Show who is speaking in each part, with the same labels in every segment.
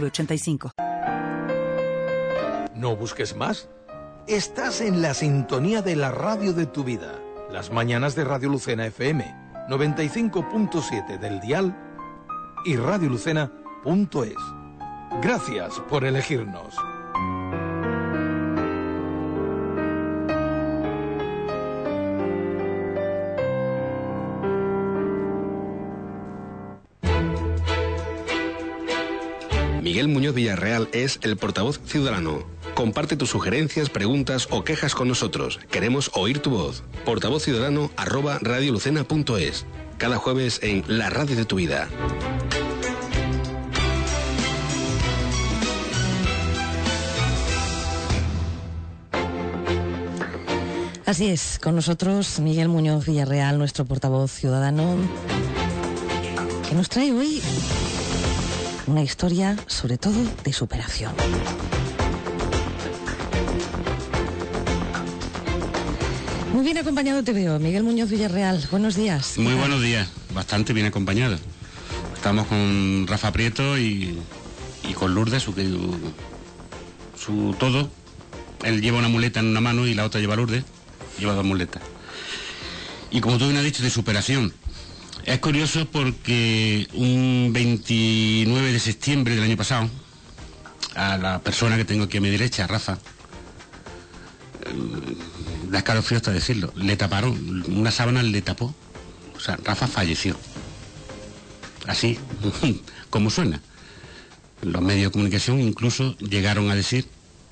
Speaker 1: 906985.
Speaker 2: No busques más. Estás en la sintonía de la radio de tu vida. Las mañanas de Radio Lucena FM 95.7 del dial y radiolucena.es. Gracias por elegirnos.
Speaker 3: Miguel Muñoz Villarreal es el portavoz ciudadano. Comparte tus sugerencias, preguntas o quejas con nosotros. Queremos oír tu voz. Portavoz ciudadano arroba radiolucena.es. Cada jueves en La Radio de tu Vida.
Speaker 4: Así es, con nosotros Miguel Muñoz Villarreal, nuestro portavoz ciudadano, que nos trae hoy una historia sobre todo de superación. Muy bien acompañado te veo, Miguel Muñoz Villarreal. Buenos días.
Speaker 5: Muy buenos días, bastante bien acompañado. Estamos con Rafa Prieto y, y con Lourdes, su, su todo. Él lleva una muleta en una mano y la otra lleva Lourdes, lleva dos muletas. Y como tú bien has dicho, de superación. Es curioso porque un 29 de septiembre del año pasado, a la persona que tengo aquí a mi derecha, Rafa, eh, da escalofrío hasta decirlo, le taparon, una sábana le tapó. O sea, Rafa falleció. Así, como suena. Los medios de comunicación incluso llegaron a decir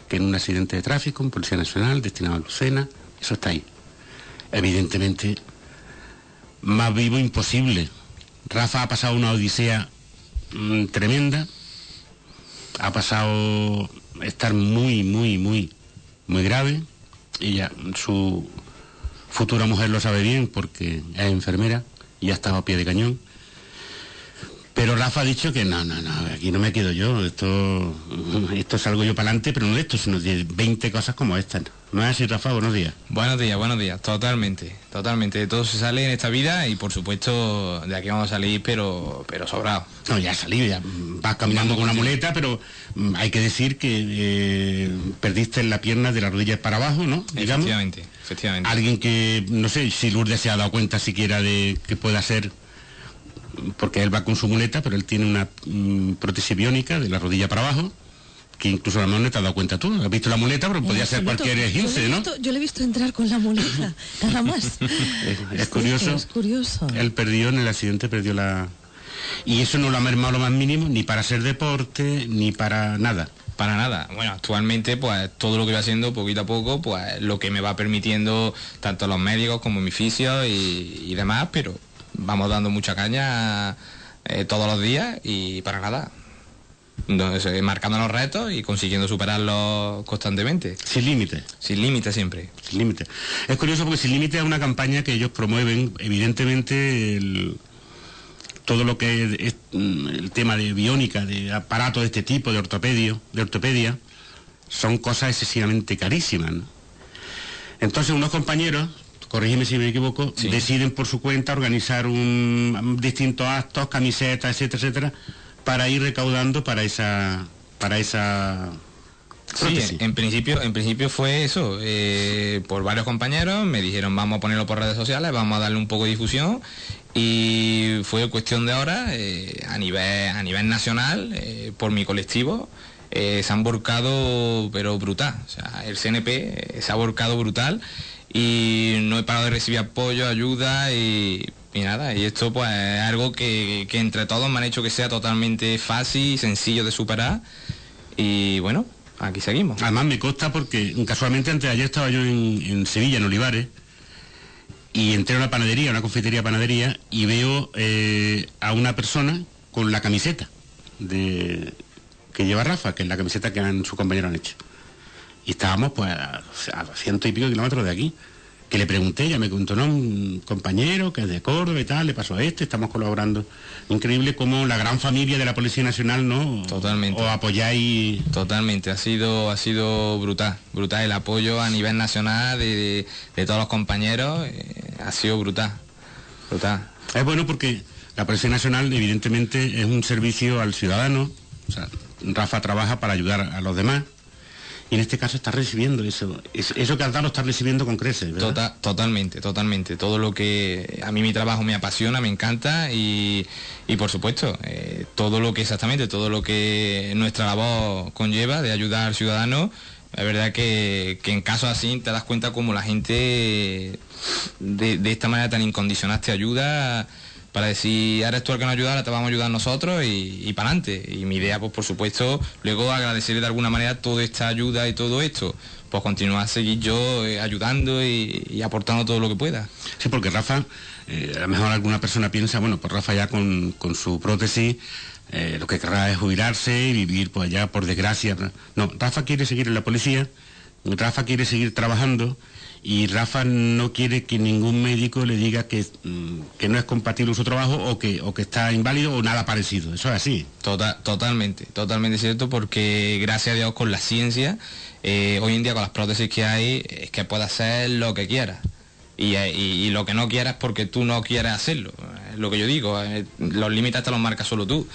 Speaker 5: que en un accidente de tráfico, en Policía Nacional, destinado a Lucena, eso está ahí. Evidentemente, más vivo imposible. Rafa ha pasado una odisea mm, tremenda, ha pasado estar muy, muy, muy, muy grave. Ella, su futura mujer lo sabe bien porque es enfermera y ha estado a pie de cañón. Pero Rafa ha dicho que no, no, no, aquí no me quedo yo, esto, esto salgo yo para adelante, pero no de esto, sino de 20 cosas como estas. ¿No es así, Rafa? Buenos días.
Speaker 6: Buenos días, buenos días, totalmente, totalmente. De todo se sale en esta vida y por supuesto de aquí vamos a salir, pero, pero sobrado.
Speaker 5: No, ya has salido, ya vas caminando con una muleta, pero mm, hay que decir que eh, perdiste la pierna de las rodillas para abajo, ¿no?
Speaker 6: Digamos. Efectivamente, efectivamente.
Speaker 5: Alguien que, no sé si Lourdes se ha dado cuenta siquiera de que pueda ser porque él va con su muleta, pero él tiene una mm, prótesis biónica de la rodilla para abajo, que incluso a lo mejor no te has dado cuenta tú. Has visto la muleta, pero podía ser cualquier esguince, ¿no?
Speaker 4: yo le he visto entrar con la muleta, nada más.
Speaker 5: es, curioso.
Speaker 4: Es curioso.
Speaker 5: Él perdió en el accidente, perdió la... Y eso no lo ha mermado lo más mínimo, ni para hacer deporte, ni para nada.
Speaker 6: Para nada. Bueno, actualmente, pues todo lo que voy haciendo poquito a poco, pues lo que me va permitiendo tanto los médicos como mi fisio y, y demás, pero vamos dando mucha caña eh, todos los días y para nada. Entonces, eh, marcando los retos y consiguiendo superarlos constantemente.
Speaker 5: Sin límite.
Speaker 6: Sin límite siempre.
Speaker 5: Sin límite. Es curioso porque Sin límite es una campaña que ellos promueven, evidentemente, todo lo que es, mm, el tema de biónica, de aparatos de este tipo, de ortopedia, de ortopedia, son cosas excesivamente carísimas. Entonces unos compañeros corrígeme si me equivoco, deciden por su cuenta organizar un, distintos actos, camisetas, etcétera, etcétera, para ir recaudando para esa para esa
Speaker 6: Sí, en principio, en principio fue eso. Eh, por varios compañeros me dijeron vamos a ponerlo por redes sociales, vamos a darle un poco de difusión y fue cuestión de horas eh, a nivel a nivel nacional eh, por mi colectivo. se han volcado pero brutal. O sea, el CNP se ha volcado brutal y no he parado de recibir apoyo, ayuda y, nada, y esto pues es algo que, entre todos me han hecho que sea totalmente fácil y sencillo de superar y bueno, aquí seguimos.
Speaker 5: Además me consta porque casualmente antes de ayer estaba yo en, Sevilla, en Olivares, y entré a una panadería, una confitería panadería, y veo eh, a una persona con la camiseta de, que lleva Rafa, que es la camiseta que han, sus compañeros han hecho. Y estábamos pues a, ciento y pico kilómetros de aquí. Que le pregunté, ya me contó, ¿no? Un compañero que es de Córdoba y tal, le pasó a este, estamos colaborando. Increíble como la gran familia de la Policía Nacional, ¿no?
Speaker 6: Totalmente.
Speaker 5: O apoyáis.
Speaker 6: Totalmente, ha sido, ha sido brutal, brutal el apoyo a nivel nacional de, todos los compañeros, eh, ha sido brutal, brutal.
Speaker 5: Es bueno porque la Policía Nacional evidentemente es un servicio al ciudadano, o sea, Rafa trabaja para ayudar a los demás y en este caso está recibiendo eso. Eso que has dado lo está recibiendo con creces,
Speaker 6: ¿verdad? totalmente, totalmente. Todo lo que a mí mi trabajo me apasiona, me encanta y, por supuesto, eh, todo lo que exactamente, todo lo que nuestra labor conlleva de ayudar al ciudadano, es verdad que, en casos así te das cuenta como la gente de, de esta manera tan incondicional te ayuda para decir, ahora tú el que nos ayuda, ahora te vamos a ayudar nosotros y, y para adelante. Y mi idea, pues por supuesto, luego agradecerle de alguna manera toda esta ayuda y todo esto, pues continuar a seguir yo eh, ayudando y, aportando todo lo que pueda.
Speaker 5: Sí, porque Rafa, eh, a lo mejor alguna persona piensa, bueno, pues Rafa ya con, su prótesis eh, lo que querrá es jubilarse y vivir pues allá por desgracia. No, Rafa quiere seguir en la policía, Rafa quiere seguir trabajando y Rafa no quiere que ningún médico le diga que, mm, que no es compatible su trabajo o que, o que está inválido o nada parecido. Eso es así.
Speaker 6: Total, totalmente, totalmente cierto, porque gracias a Dios con la ciencia, eh, hoy en día con las prótesis que hay, es que puede hacer lo que quiera. Eh, y, lo que no quieras porque tú no quieres hacerlo. Es lo que yo digo, eh, los límites te los marcas solo tú.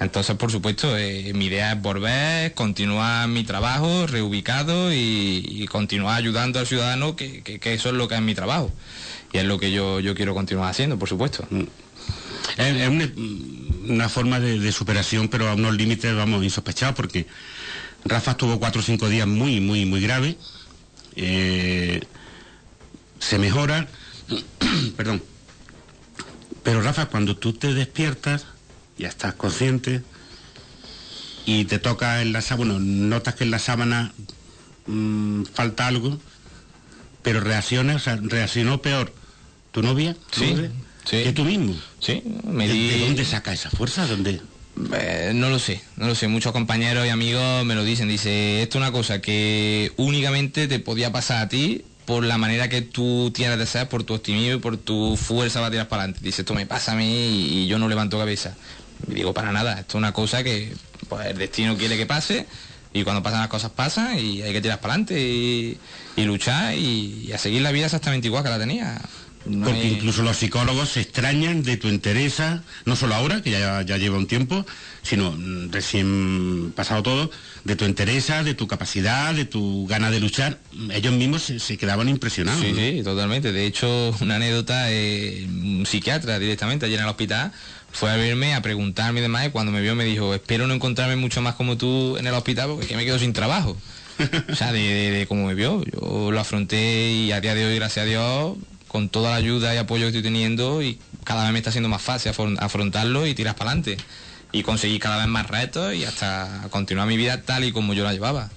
Speaker 6: Entonces, por supuesto, eh, mi idea es volver, continuar mi trabajo reubicado y, continuar ayudando al ciudadano, que, eso es lo que es mi trabajo. Y es lo que yo, yo quiero continuar haciendo, por supuesto. Mm.
Speaker 5: Es, una, forma de, superación, pero a unos límites, vamos, insospechados, porque Rafa estuvo cuatro o cinco días muy, muy, muy grave se mejora, perdón. Pero Rafa, cuando tú te despiertas, ya estás consciente y te toca en la sábana, notas que en la sábana mm, falta algo, pero reacciona, o sea, reaccionó peor tu novia,
Speaker 6: sí,
Speaker 5: que tú mismo.
Speaker 6: Sí,
Speaker 5: me ¿De, dónde saca esa fuerza? ¿Dónde?
Speaker 6: Eh, no lo sé, no lo sé. Muchos compañeros y amigos me lo dicen. Dice, esto es una cosa que únicamente te podía pasar a ti por la manera que tú tienes de ser, por tu optimismo y por tu fuerza para tirar para adelante. Dice, esto me pasa a mí y, yo no levanto cabeza. Y digo, para nada, esto es una cosa que pues, el destino quiere que pase y cuando pasan las cosas pasan y hay que tirar para adelante y, luchar y, a seguir la vida exactamente igual que la tenía.
Speaker 5: Porque incluso los psicólogos se extrañan de tu interesa, no solo ahora, que ya, ya lleva un tiempo, sino mm, recién pasado todo, de tu interesa, de tu capacidad, de tu gana de luchar. Ellos mismos se, quedaban impresionados.
Speaker 6: Sí, sí, totalmente. De hecho, una anécdota, eh, un psiquiatra directamente allí en el hospital fue a verme, a preguntarme y demás, y cuando me vio me dijo, espero no encontrarme mucho más como tú en el hospital porque es que me quedo sin trabajo. o sea, de, de cómo me vio. Yo lo afronté y a día de hoy, gracias a Dios, con toda la ayuda y apoyo que estoy teniendo y cada vez me está siendo más fácil afrontarlo y tirar para adelante y conseguir cada vez más retos y hasta continuar mi vida tal y como yo la llevaba.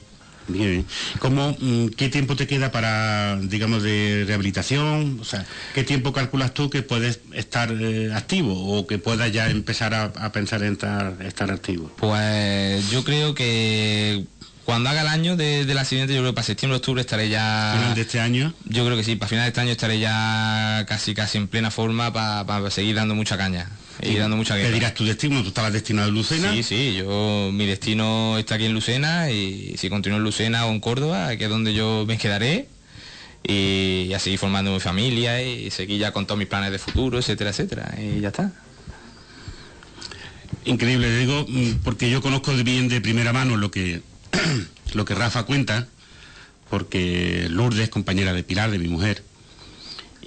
Speaker 5: Bien, ¿Cómo, mm, ¿Qué tiempo te queda para, digamos, de rehabilitación? O sea, ¿qué tiempo calculas tú que puedes estar eh, activo o que puedas ya empezar a, pensar en estar, estar activo?
Speaker 6: Pues yo creo que cuando haga el año del accidente, yo creo que para septiembre, octubre estaré ya...
Speaker 5: ¿Final de este año?
Speaker 6: Yo creo que sí, para final de este año estaré ya casi casi en plena forma para seguir dando mucha caña. Y dando mucha
Speaker 5: guerra. ¿Qué dirás tu destino? ¿Tú estabas destinado en Lucena?
Speaker 6: Sí, sí, yo, mi destino está aquí en Lucena y si continúo en Lucena o en Córdoba, que es donde yo me quedaré y, a seguir formando mi familia y seguir ya con todos mis planes de futuro, etcétera, etcétera. Y ya está.
Speaker 5: Increíble, digo, mm, porque yo conozco bien de primera mano lo que lo que Rafa cuenta, porque Lourdes, compañera de Pilar, de mi mujer,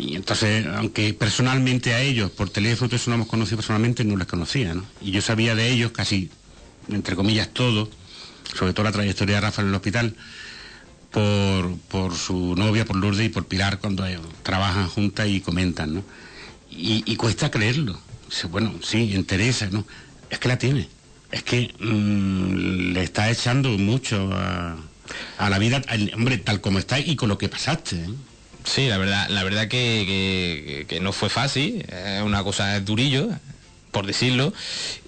Speaker 5: y entonces, aunque personalmente a ellos, por teléfono, eso no hemos conocido personalmente, no les conocía, ¿no? Y yo sabía de ellos casi, entre comillas, todo, sobre todo la trayectoria de Rafa en el hospital, por, por su novia, por Lourdes y por Pilar, cuando trabajan juntas y comentan, ¿no? Y, cuesta creerlo. bueno, sí, interesa, ¿no? Es que la tiene es que mm, le está echando mucho a, la vida, hombre, tal como está y con lo que pasaste. ¿eh?
Speaker 6: Sí, la verdad, la verdad que, no fue fácil, es una cosa durillo, por decirlo.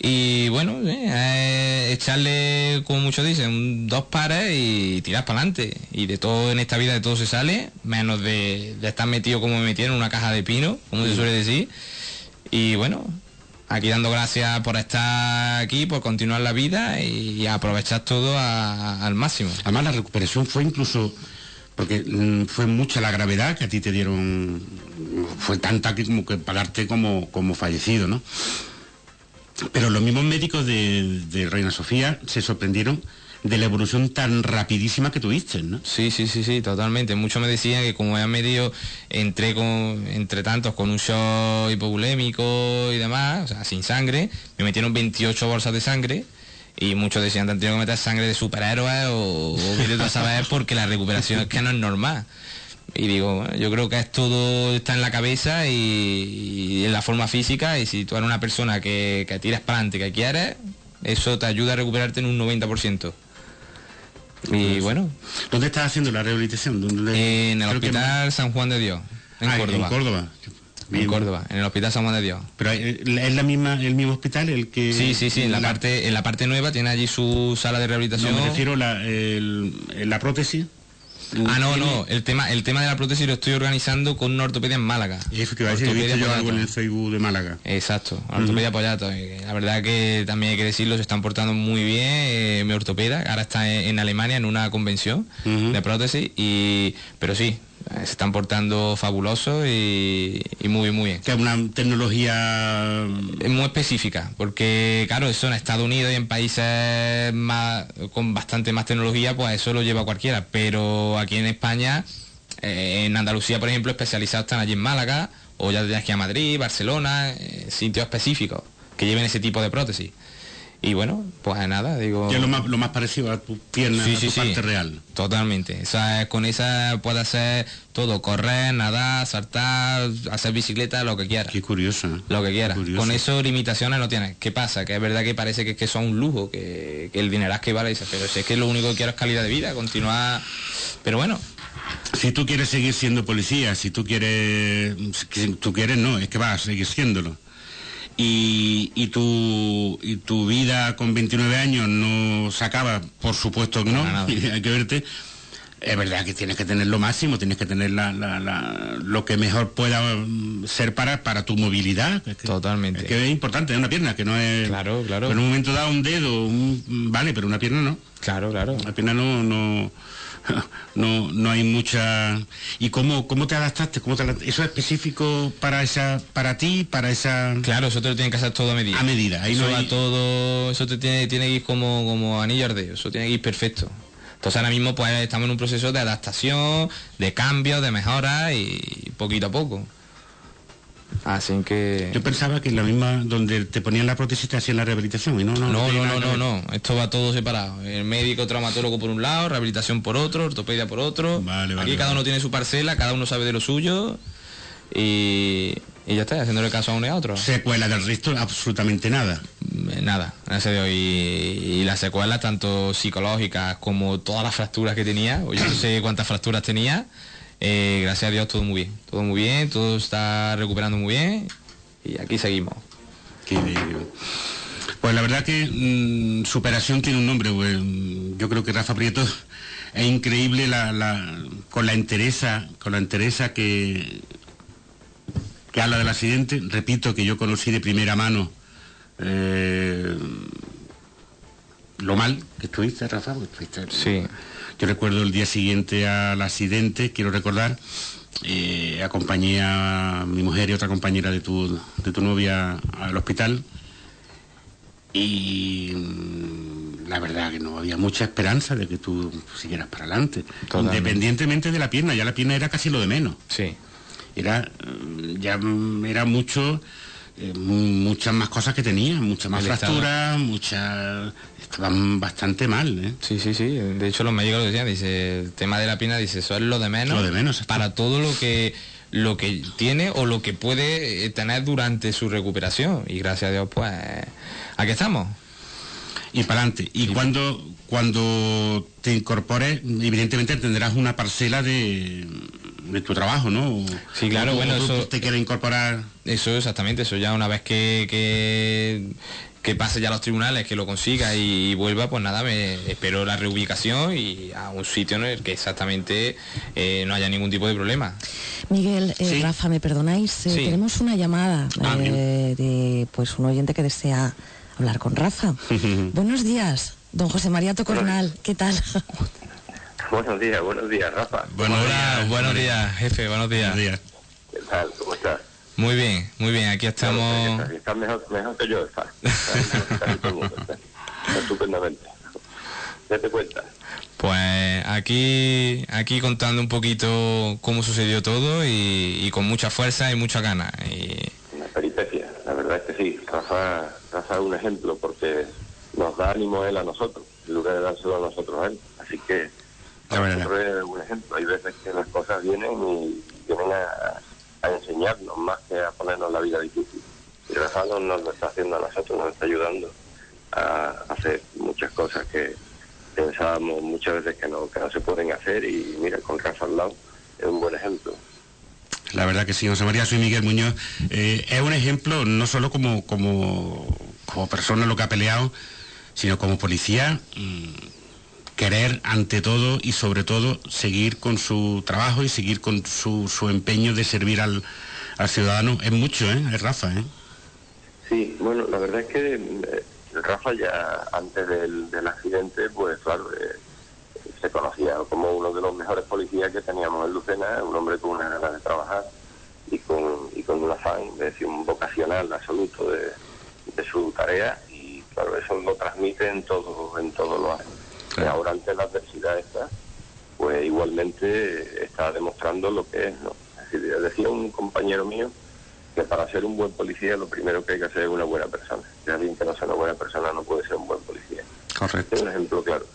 Speaker 6: Y bueno, eh, echarle, como muchos dicen, dos pares y tirar para adelante. Y de todo en esta vida de todo se sale, menos de, estar metido como me metieron en una caja de pino, como se suele decir. Y bueno, aquí dando gracias por estar aquí, por continuar la vida y, aprovechar todo al máximo.
Speaker 5: Además la recuperación fue incluso porque mm, fue mucha la gravedad que a ti te dieron, fue tanta que como que pagarte como, como fallecido, ¿no? Pero los mismos médicos de, Reina Sofía se sorprendieron de la evolución tan rapidísima que tuviste, ¿no?
Speaker 6: Sí, sí, sí, sí, totalmente. Muchos me decían que como he medio entré con, entre tantos con un shock hipovolémico y demás, o sea, sin sangre, me metieron 28 bolsas de sangre y muchos decían, te han tenido que meter sangre de superhéroe o, o de saber porque la recuperación es que no es normal. Y digo, yo creo que es todo está en la cabeza y, en la forma física y si tú eres una persona que, que tiras para adelante, que quieres, eso te ayuda a recuperarte en un 90%. Y bueno.
Speaker 5: ¿Dónde estás haciendo la rehabilitación?
Speaker 6: En el Hospital San Juan de Dios, en ah, Córdoba.
Speaker 5: En Córdoba.
Speaker 6: En Córdoba, en el Hospital San Juan de Dios.
Speaker 5: Pero es la misma, el mismo hospital el que.
Speaker 6: Sí, sí, sí. En la, parte, en la parte nueva tiene allí su sala de rehabilitación.
Speaker 5: No, me refiero la, la prótesis.
Speaker 6: Ah, no, no, el tema, el tema de la prótesis lo estoy organizando con una ortopedia en Málaga.
Speaker 5: Eso que va a decir, he yo algo en el Facebook de Málaga.
Speaker 6: Exacto, ortopedia apoyato. La verdad que también hay que decirlo, se están portando muy bien eh, mi ortopeda, ahora está en, Alemania en una convención de prótesis, y pero sí, eh, se están portando fabulosos y, muy, muy bien.
Speaker 5: Que es una tecnología
Speaker 6: muy específica, porque claro, eso en Estados Unidos y en países más, con bastante más tecnología, pues eso lo lleva cualquiera, pero aquí en España, eh, en Andalucía, por ejemplo, especializados están allí en Málaga, o ya tienes que ir a Madrid, Barcelona, eh, sitios específicos que lleven ese tipo de prótesis. Y bueno, pues nada, digo...
Speaker 5: Que es lo más, lo más parecido a tu pierna, a tu parte real.
Speaker 6: Totalmente. O sea, con esa puede hacer todo, correr, nadar, saltar, hacer bicicleta, lo que quieras.
Speaker 5: Qué curioso. ¿eh?
Speaker 6: Lo que quieras. Con eso limitaciones no tienes. ¿Qué pasa? Que es verdad que parece que, que son un lujo, que, el dinero es que vale, pero si es que lo único que quiero es calidad de vida, continuar... Pero bueno,
Speaker 5: si tú quieres seguir siendo policía, si tú quieres, si tú quieres no, es que vas a seguir siéndolo y, y, tu, y tu vida con 29 años no se acaba, por supuesto que no, hay que verte. Es verdad que tienes que tener lo máximo, tienes que tener la, lo que mejor pueda mm, ser para, para tu movilidad.
Speaker 6: Totalmente.
Speaker 5: Es que es importante, una pierna, que no es...
Speaker 6: Claro, claro.
Speaker 5: en un momento da un dedo, vale, pero una pierna no.
Speaker 6: Claro, claro.
Speaker 5: Una pierna no... no no, no hay mucha... ¿Y cómo, cómo te adaptaste? ¿Cómo ¿Eso es específico para esa para ti, para esa...?
Speaker 6: Claro, eso te lo tiene que hacer todo a medida.
Speaker 5: A medida,
Speaker 6: ahí eso no todo... Eso te tiene, tiene que ir como, como anillo ardeo, eso tiene que ir perfecto. Entonces ahora mismo pues estamos en un proceso de adaptación, de cambio, de mejora y poquito a poco. Así que...
Speaker 5: Yo pensaba que en la misma donde te ponían la prótesis te hacían la rehabilitación y no, no,
Speaker 6: no, no, no, no, esto va todo separado. El médico traumatólogo por un lado, rehabilitación por otro, ortopedia por otro. Aquí cada uno tiene su parcela, cada uno sabe de lo suyo y, y ya está, haciéndole caso a uno y a otro.
Speaker 5: ¿Secuela del resto? Absolutamente nada.
Speaker 6: Eh, nada, gracias a Dios. Y, y las secuelas, tanto psicológicas como todas las fracturas que tenía, o yo no sé cuántas fracturas tenía, eh, gracias a Dios todo muy bien, todo muy bien, todo está recuperando muy bien y aquí seguimos.
Speaker 5: Pues la verdad que mm, superación tiene un nombre, pues, yo creo que Rafa Prieto es increíble con la entereza, con la entereza que, que habla del accidente. Repito que yo conocí de primera mano eh, lo mal que estuviste, Rafa,
Speaker 6: sí.
Speaker 5: Yo recuerdo el día siguiente al accidente, quiero recordar, eh, acompañé a mi mujer y otra compañera de tu, de tu novia al hospital y mm, la verdad que no había mucha esperanza de que tú siguieras para adelante, independientemente de la pierna, ya la pierna era casi lo de menos.
Speaker 6: Sí.
Speaker 5: Era, ya era mucho, eh, muchas más cosas que tenía, muchas más fracturas, muchas estaban bastante mal, ¿eh?
Speaker 6: Sí, sí, sí. De hecho, los médicos lo decían, dice, el tema de la pina, dice, eso es lo de menos.
Speaker 5: Lo de menos.
Speaker 6: Para todo lo que lo que tiene o lo que puede eh, tener durante su recuperación. Y gracias a Dios, pues, aquí estamos.
Speaker 5: Y para adelante. Y cuando, cuando te incorpores, evidentemente tendrás una parcela de, de tu trabajo, ¿no?
Speaker 6: sí, claro, bueno, eso...
Speaker 5: te quiere incorporar...
Speaker 6: Eso, exactamente, eso ya una vez que, que que pase ya a los tribunales, que lo consiga y, vuelva, pues nada, me espero la reubicación y a un sitio en el que exactamente eh, no haya ningún tipo de problema.
Speaker 4: Miguel, eh, Rafa, ¿me perdonáis? Eh, tenemos una llamada ah, de pues un oyente que desea hablar con Rafa. Buenos días, don José María Tocornal, ¿qué tal?
Speaker 7: buenos días, buenos días, Rafa.
Speaker 6: Buenos días, buenos días, jefe, buenos días.
Speaker 7: días. ¿Qué tal? ¿Cómo estás?
Speaker 6: Muy bien, muy bien, aquí estamos.
Speaker 7: Está, mejor, mejor, que yo, está. estupendamente. ¿Qué te cuenta?
Speaker 6: Pues aquí, aquí contando un poquito cómo sucedió todo y, con mucha fuerza y mucha ganas. Y...
Speaker 7: Una peripecia, la verdad es que sí. Rafa, Rafa es un ejemplo porque nos da ánimo él a nosotros, en lugar de dárselo a nosotros a él. Así que un ejemplo. Hay veces que las cosas vienen y vienen a a enseñarnos más que a ponernos la vida difícil. Y Rafa nos lo está haciendo a nosotros, nos está ayudando a hacer muchas cosas que pensábamos muchas veces que no, que no se pueden hacer y mira, con Rafa al lado es un buen ejemplo.
Speaker 5: La verdad que sí, José María, soy Miguel Muñoz. Eh, es un ejemplo no solo como, como, como persona lo que ha peleado, sino como policía. Mm, querer ante todo y sobre todo seguir con su trabajo y seguir con su, su empeño de servir al, ciudadano. Es mucho, ¿eh? Es Rafa, ¿eh?
Speaker 7: Sí, bueno, la verdad es que eh, Rafa ya antes del, accidente, pues claro, eh, se conocía como uno de los mejores policías que teníamos en Lucena, un hombre con una ganas de trabajar y con, y con un afán, de decir, un vocacional absoluto de, de su tarea y claro, eso lo transmite en todo, en todos los años ahora ante la adversidad esta, pues igualmente está demostrando lo que es, ¿no? decía un compañero mío que para ser un buen policía lo primero que hay que hacer es una buena persona. Si alguien que no sea una buena persona no puede ser un buen policía.
Speaker 5: Correcto.
Speaker 7: Es un ejemplo claro.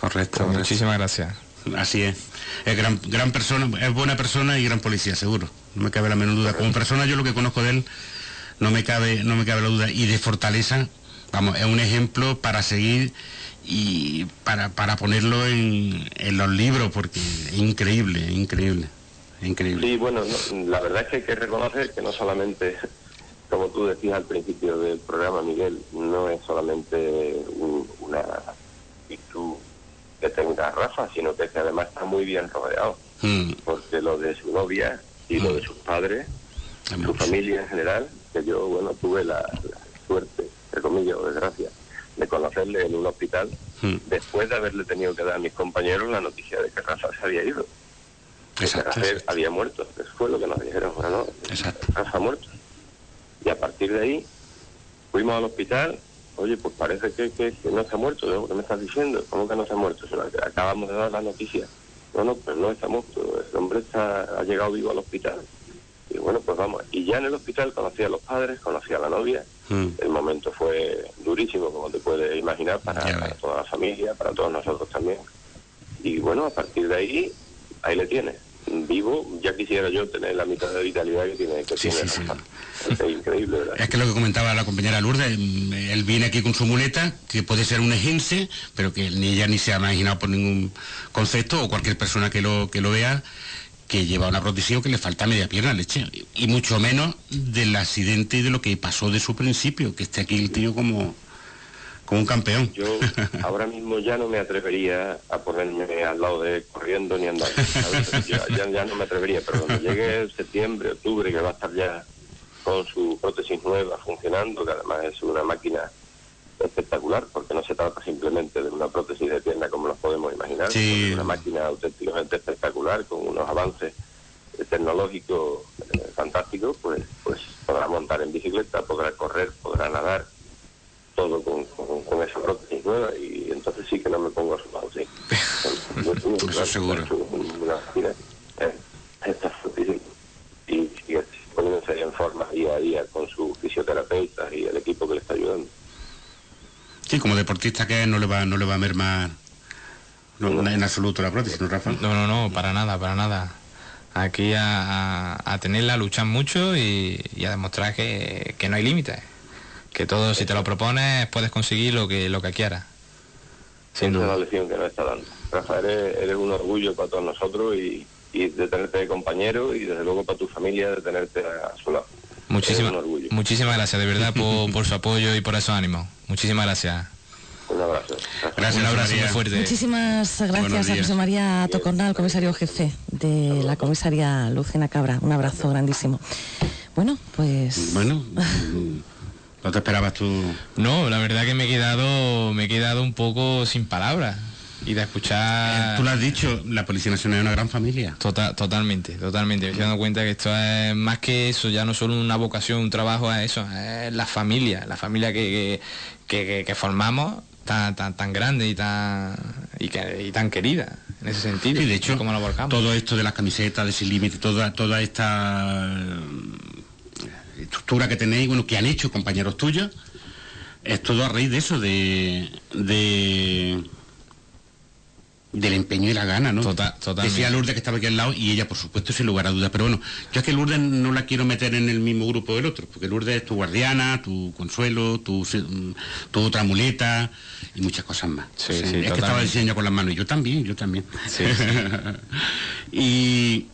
Speaker 6: Correcto, muchísimas gracias.
Speaker 5: Así es. Es gran, gran persona, es buena persona y gran policía, seguro. No me cabe la menor duda. Como persona yo lo que conozco de él no me cabe, no me cabe la duda. Y de fortaleza, vamos, es un ejemplo para seguir y para, para ponerlo en, en los libros, porque es increíble, increíble, increíble.
Speaker 7: Sí, bueno, la verdad es que hay que reconocer que no solamente, como tú decías al principio del programa, Miguel, no es solamente una virtud que tenga Rafa, sino que, que además está muy bien rodeado, mm. porque lo de su novia y lo de mm. sus padres, su familia en general, que yo, bueno, tuve la, la suerte, entre comillas, o desgracia, de conocerle en un hospital hmm. después de haberle tenido que dar a mis compañeros la noticia de que Rafa se había ido.
Speaker 5: Exacto,
Speaker 7: había muerto. Eso fue lo que nos dijeron. Bueno, Rafa ha muerto. Y a partir de ahí fuimos al hospital. Oye, pues parece que, que, no se ha muerto. ¿Qué me estás diciendo? ¿Cómo que no se ha muerto? acabamos de dar la noticia. No, no, pues no está muerto. El hombre está, ha llegado vivo al hospital. Y bueno, pues vamos. Y ya en el hospital conocí a los padres, conocí a la novia. Mm. El momento fue durísimo, como te puedes imaginar, para, toda la familia, para todos nosotros también. Y bueno, a partir de ahí, ahí le tienes. Vivo, ya quisiera yo tener la mitad de vitalidad que tiene que Es increíble, ¿verdad?
Speaker 5: Es que lo que comentaba la compañera Lourdes, mm, él viene aquí con su muleta, que puede ser un ejense, pero que ni ella ni se ha imaginado por ningún concepto, o cualquier persona que lo, que lo vea, que lleva una prótesis que le falta media pierna leche. Y mucho menos del accidente y de lo que pasó de su principio, que esté aquí el tío como, como un campeón.
Speaker 7: Yo ahora mismo ya no me atrevería a ponerme al lado de corriendo ni andando. Ya, ya, no me atrevería, pero cuando llegue septiembre, octubre, que va a estar ya con su prótesis nueva funcionando, que además es una máquina espectacular, porque no se trata simplemente de una prótesis de pierna como nos podemos imaginar, es una máquina auténticamente espectacular, con unos avances tecnológicos eh, fantásticos, pues, pues podrá montar en bicicleta, podrá correr, podrá nadar, todo con, con, esa prótesis nueva, y entonces sí que no me pongo a su lado, sí.
Speaker 5: Eso seguro.
Speaker 7: Una máquina, eh, y sigue poniéndose en forma día a día con su fisioterapeuta y el equipo que le está ayudando.
Speaker 5: Sí, como deportista que no le va, no le va a mermar no, en absoluto la prótesis, ¿no, Rafa?
Speaker 6: No, no, no, para nada, para nada. Aquí a, a, tenerla, a luchar mucho y, a demostrar que, no hay límites. Que todo, si te lo propones, puedes conseguir lo que, lo que quieras.
Speaker 7: Sin duda. Es una lección que nos está dando. Rafa, eres, un orgullo para todos nosotros y, y de tenerte de compañero y desde luego para tu familia de tenerte a, su lado.
Speaker 6: Muchísimas, muchísimas gracias de verdad por, su apoyo y por esos ánimos. Muchísimas gracias.
Speaker 7: Un abrazo.
Speaker 6: Gracias, un abrazo muy fuerte.
Speaker 4: Muchísimas gracias a José María Tocornal, comisario jefe de la comisaria Lucena Cabra. Un abrazo grandísimo. Bueno, pues...
Speaker 5: Bueno... ¿No te esperabas tú?
Speaker 6: No, la verdad que me he quedado, me he quedado un poco sin palabras y de escuchar...
Speaker 5: Eh, tú lo has dicho, la Policía Nacional es una gran familia.
Speaker 6: Total, totalmente, totalmente. Me estoy dando cuenta que esto es más que eso, ya no solo una vocación, un trabajo, es eso, es la familia, la familia que, que, formamos tan, tan, tan grande y tan, y, tan querida en ese sentido.
Speaker 5: Sí, de hecho, como lo todo esto de las camisetas, de Sin Límite, toda, toda esta eh, estructura que tenéis, bueno, que han hecho compañeros tuyos, es todo a raíz de eso, de, de del empeño y la gana, ¿no?
Speaker 6: Total,
Speaker 5: Decía Lourdes que estaba aquí al lado y ella, por supuesto, sin lugar a dudas. Pero bueno, yo es que Lourdes no la quiero meter en el mismo grupo del otro, porque Lourdes es tu guardiana, tu consuelo, tu, tu otra muleta y muchas cosas más.
Speaker 6: Sí, es
Speaker 5: que estaba diciendo con las manos y yo también, yo también.
Speaker 6: Sí,
Speaker 5: y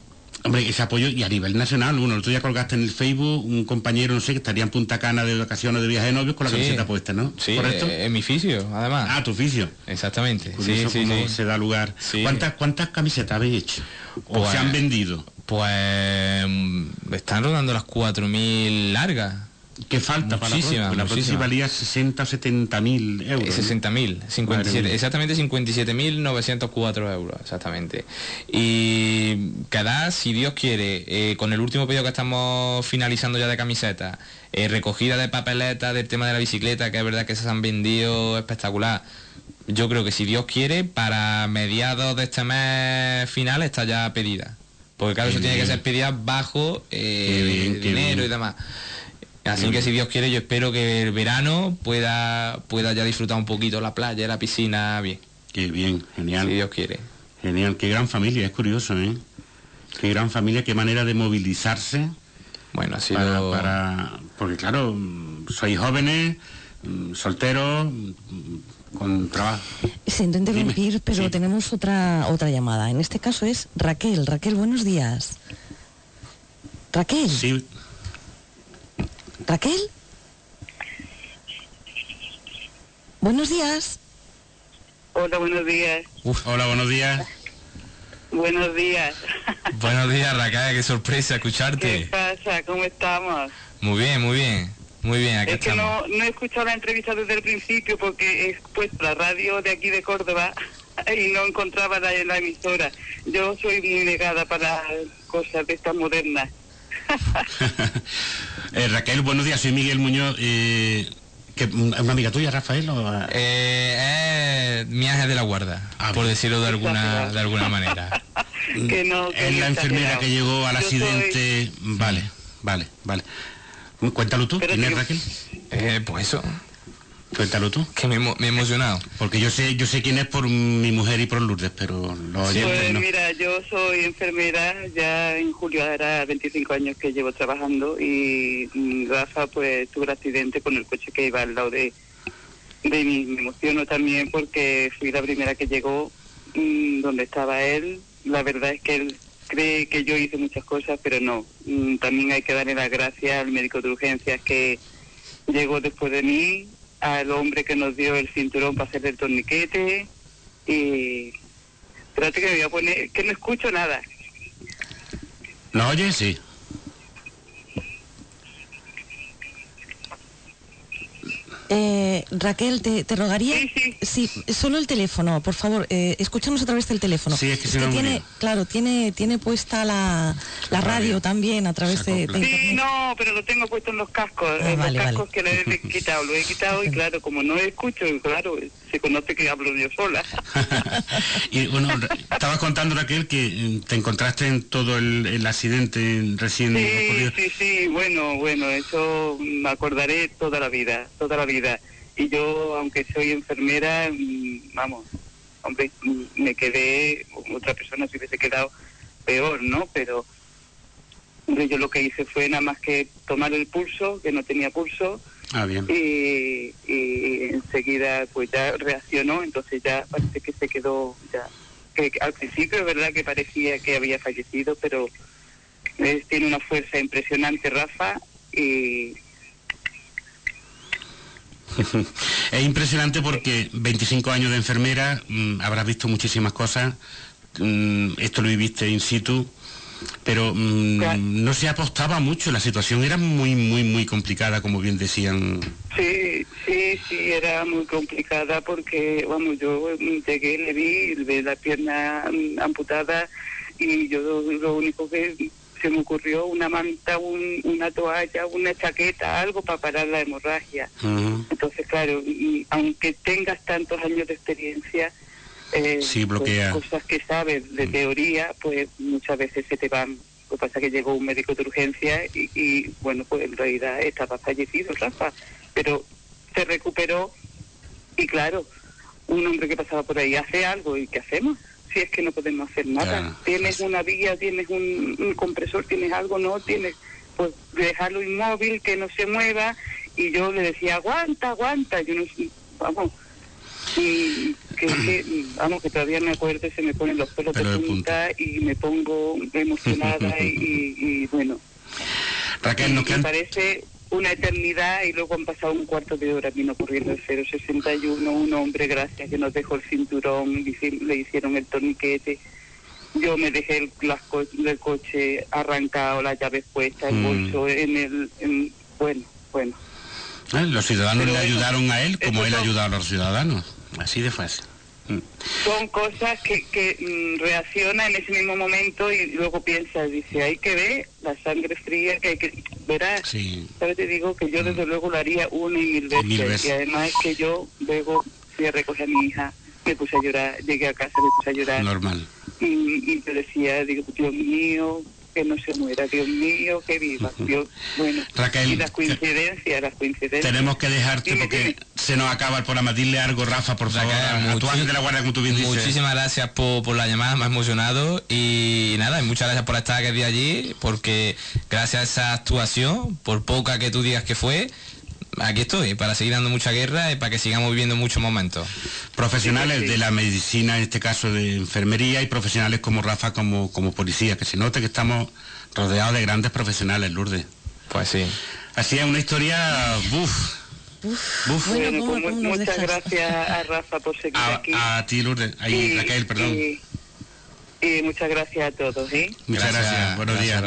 Speaker 5: Hombre, ese apoyo, y a nivel nacional, uno, otro día colgaste en el Facebook un compañero, no sé, que estaría en Punta Cana de vacaciones de viaje de novios con la camiseta puesta, ¿no?
Speaker 6: Sí, ¿Correcto? Eh, en mi oficio, además.
Speaker 5: Ah, tu oficio.
Speaker 6: Exactamente.
Speaker 5: sí, sí, sí. se da lugar. ¿Cuántas, ¿Cuántas camisetas habéis hecho? ¿O se han pues, vendido?
Speaker 6: Pues mm, están rodando las 4.000 largas.
Speaker 5: ¿Qué falta para la La próxima valía 60 o 70 mil euros.
Speaker 6: 60 mil, 57, exactamente 57 mil 904 euros, exactamente. Y cada, si Dios quiere, eh, con el último pedido que estamos finalizando ya de camiseta, eh, recogida de papeleta del tema de la bicicleta, que es verdad que se han vendido espectacular. Yo creo que si Dios quiere, para mediados de este mes final está ya pedida. Porque claro, eso tiene que ser pedida bajo eh, dinero y demás. Así que si Dios quiere, yo espero que el verano pueda, pueda ya disfrutar un poquito la playa, la piscina, bien.
Speaker 5: Qué bien, genial.
Speaker 6: Si Dios quiere.
Speaker 5: Genial, qué gran familia, es curioso, ¿eh? Qué gran familia, qué manera de movilizarse.
Speaker 6: Bueno, ha sido...
Speaker 5: Para, porque claro, sois jóvenes, mm, solteros, mm, con trabajo.
Speaker 4: Siento interrumpir, pero tenemos otra, otra llamada. En este caso es Raquel. Raquel, buenos días. Raquel.
Speaker 5: Sí,
Speaker 4: Raquel. Buenos días.
Speaker 8: Hola, buenos días.
Speaker 5: hola, buenos días.
Speaker 8: Buenos días.
Speaker 6: Buenos días, Raquel, qué sorpresa escucharte.
Speaker 8: ¿Qué pasa? ¿Cómo estamos?
Speaker 6: Muy bien, muy bien. Muy bien, aquí
Speaker 8: es que no, no he escuchado la entrevista desde el principio porque he puesto la radio de aquí de Córdoba y no encontraba la, la emisora. Yo soy muy negada para cosas de estas modernas.
Speaker 5: Eh, Raquel, buenos días, soy Miguel Muñoz. Eh, ¿Es una amiga tuya, Rafael? O...
Speaker 6: Eh, mi de la guarda, ah, por decirlo de alguna, de alguna manera.
Speaker 8: que no,
Speaker 5: es la enfermera que llegó al accidente. Vale, vale, vale. Cuéntalo tú, ¿quién es Raquel?
Speaker 6: Eh, pues eso.
Speaker 5: Cuéntalo tú.
Speaker 6: Que me, he emocionado.
Speaker 5: Porque yo sé yo sé quién es por mi mujer y por Lourdes, pero
Speaker 8: los pues mira, yo soy enfermera, ya en julio hará 25 años que llevo trabajando y mm, Rafa pues tuvo un accidente con el coche que iba al lado de, de mí. Me emociono también porque fui la primera que llegó mm, donde estaba él. La verdad es que él cree que yo hice muchas cosas, pero no. Mm, también hay que darle las gracias al médico de urgencias que llegó después de mí, al hombre que nos dio el cinturón para hacer el torniquete y espérate que voy a poner que no escucho nada
Speaker 5: ¿no oye? Sí
Speaker 4: Eh, Raquel, te, rogaría. Sí, solo el teléfono, por favor, eh, escúchanos a través del teléfono.
Speaker 5: Sí, es que, tiene,
Speaker 4: claro, tiene, tiene puesta la, la radio también a través de,
Speaker 8: Sí, no, pero lo tengo puesto en los cascos, ah, en los cascos que le he quitado, lo he quitado y claro, como no escucho, claro, se conoce que hablo yo sola.
Speaker 5: y bueno, estabas contando Raquel que eh, te encontraste en todo el, accidente recién
Speaker 8: sí, Sí, sí, bueno, bueno, eso me acordaré toda la vida, toda la vida y yo, aunque soy enfermera, mm, vamos, hombre, mm, me quedé, otra persona se hubiese quedado peor, ¿no? Pero yo lo que hice fue nada más que tomar el pulso, que no tenía pulso,
Speaker 5: ah, bien.
Speaker 8: Y, y, enseguida pues ya reaccionó, entonces ya parece que se quedó ya que al principio es verdad que parecía que había fallecido, pero tiene una fuerza impresionante Rafa y
Speaker 5: es impresionante porque 25 años de enfermera, mm, habrás visto muchísimas cosas, mm, esto lo viviste in situ, pero mm, no se apostaba mucho, la situación era muy, muy, muy complicada, como bien decían.
Speaker 8: Sí, sí, sí, era muy complicada porque, vamos, yo llegué, le vi, le vi la pierna amputada y yo lo único que se me ocurrió una manta, una toalla, una chaqueta, algo para parar la hemorragia. Entonces, claro, aunque tengas tantos años de experiencia, eh, pues, cosas que sabes de teoría, pues muchas veces se te van. Lo que pasa es que llegó un médico de urgencia y, y, bueno, pues en realidad estaba fallecido, Rafa, pero se recuperó y claro, un hombre que pasaba por ahí hace algo y ¿qué hacemos? Si es que no podemos hacer nada. tienes una vía, tienes un, compresor, tienes algo, no tienes, pues dejarlo inmóvil, que no se mueva. Y yo le decía, aguanta, aguanta. Yo no vamos. Y que, vamos, que todavía me acuerdo, se me ponen los pelos de, punta, y me pongo emocionada y, y, bueno.
Speaker 5: Raquel,
Speaker 8: me parece una eternidad y luego han pasado un cuarto de hora, vino corriendo el 061, un hombre, gracias, que nos dejó el cinturón, le hicieron el torniquete. Yo me dejé el, las del coche arrancado, las llaves puestas, el mm. bolso en el... bueno, bueno.
Speaker 5: Ah, los ciudadanos le ayudaron a él como él ayudó a los ciudadanos. Así de fácil.
Speaker 8: Son cosas que, que mm, reacciona en ese mismo momento y luego piensa, dice, hay que ver la sangre fría que hay que... Verás, ¿sabes? Te digo que yo desde mm. luego lo haría una y mil veces. Y además es que yo luego fui a recoger a mi hija, me puse a llorar, llegué a casa, me puse a llorar.
Speaker 5: Normal.
Speaker 8: Y, y te decía, digo, Dios mío, que no se muera, Dios mío, que viva. Dios, bueno,
Speaker 5: Raquel,
Speaker 8: y las coincidencias, las coincidencias.
Speaker 5: Tenemos que dejarte porque se nos acaba el programa. Dile algo, Rafa, por favor, Raquel, de la guardia, como tú bien
Speaker 6: Muchísimas gracias por, por, la llamada, me ha emocionado. Y nada, y muchas gracias por estar aquí allí, porque gracias a esa actuación, por poca que tú digas que fue, aquí estoy, para seguir dando mucha guerra y para que sigamos viviendo muchos momentos.
Speaker 5: Profesionales de la medicina, en este caso de enfermería, y profesionales como Rafa, como, como policía, que se note que estamos rodeados de grandes profesionales, Lourdes.
Speaker 6: Pues sí.
Speaker 5: Así es una historia,
Speaker 8: buf. Bueno, pues muchas gracias a Rafa por seguir aquí.
Speaker 5: A ti, Lourdes. Ahí, Raquel, perdón.
Speaker 8: Y muchas gracias a todos. ¿eh?
Speaker 5: Muchas gracias. Buenos días.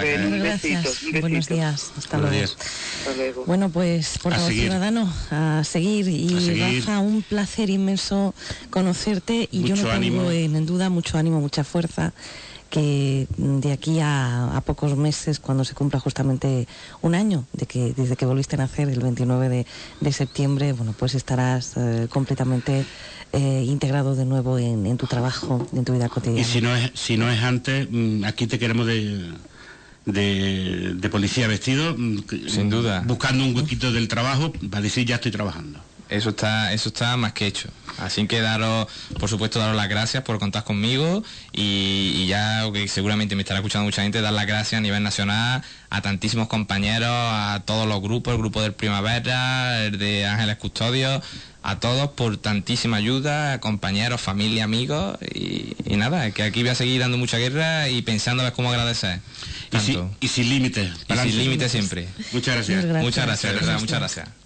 Speaker 4: Buenos días. Hasta luego. Bueno, pues por favor, ciudadano, a seguir. Y Rafa, un placer inmenso conocerte. Y yo no pongo en duda mucho ánimo, mucha fuerza que de aquí a, pocos meses, cuando se cumpla justamente un año de que desde que volviste a nacer, el 29 de, septiembre, bueno, pues estarás eh, completamente eh, integrado de nuevo en, tu trabajo, en tu vida cotidiana.
Speaker 5: Y si no es, si no es antes, mm, aquí te queremos de, de, policía vestido, mm,
Speaker 6: sin duda,
Speaker 5: buscando un huequito del trabajo para decir ya estoy trabajando.
Speaker 6: Eso está, eso está más que hecho. Así que daros, por supuesto, daros las gracias por contar conmigo y, ya, que seguramente me estará escuchando mucha gente, dar las gracias a nivel nacional a tantísimos compañeros, a todos los grupos, el grupo del Primavera, el de Ángeles Custodios, a todos por tantísima ayuda, compañeros, familia, amigos y, nada, que aquí voy a seguir dando mucha guerra y pensando a ver cómo agradecer.
Speaker 5: Y, sin límites.
Speaker 6: Y sin límites siempre.
Speaker 5: Muchas gracias.
Speaker 6: Muchas gracias, muchas gracias.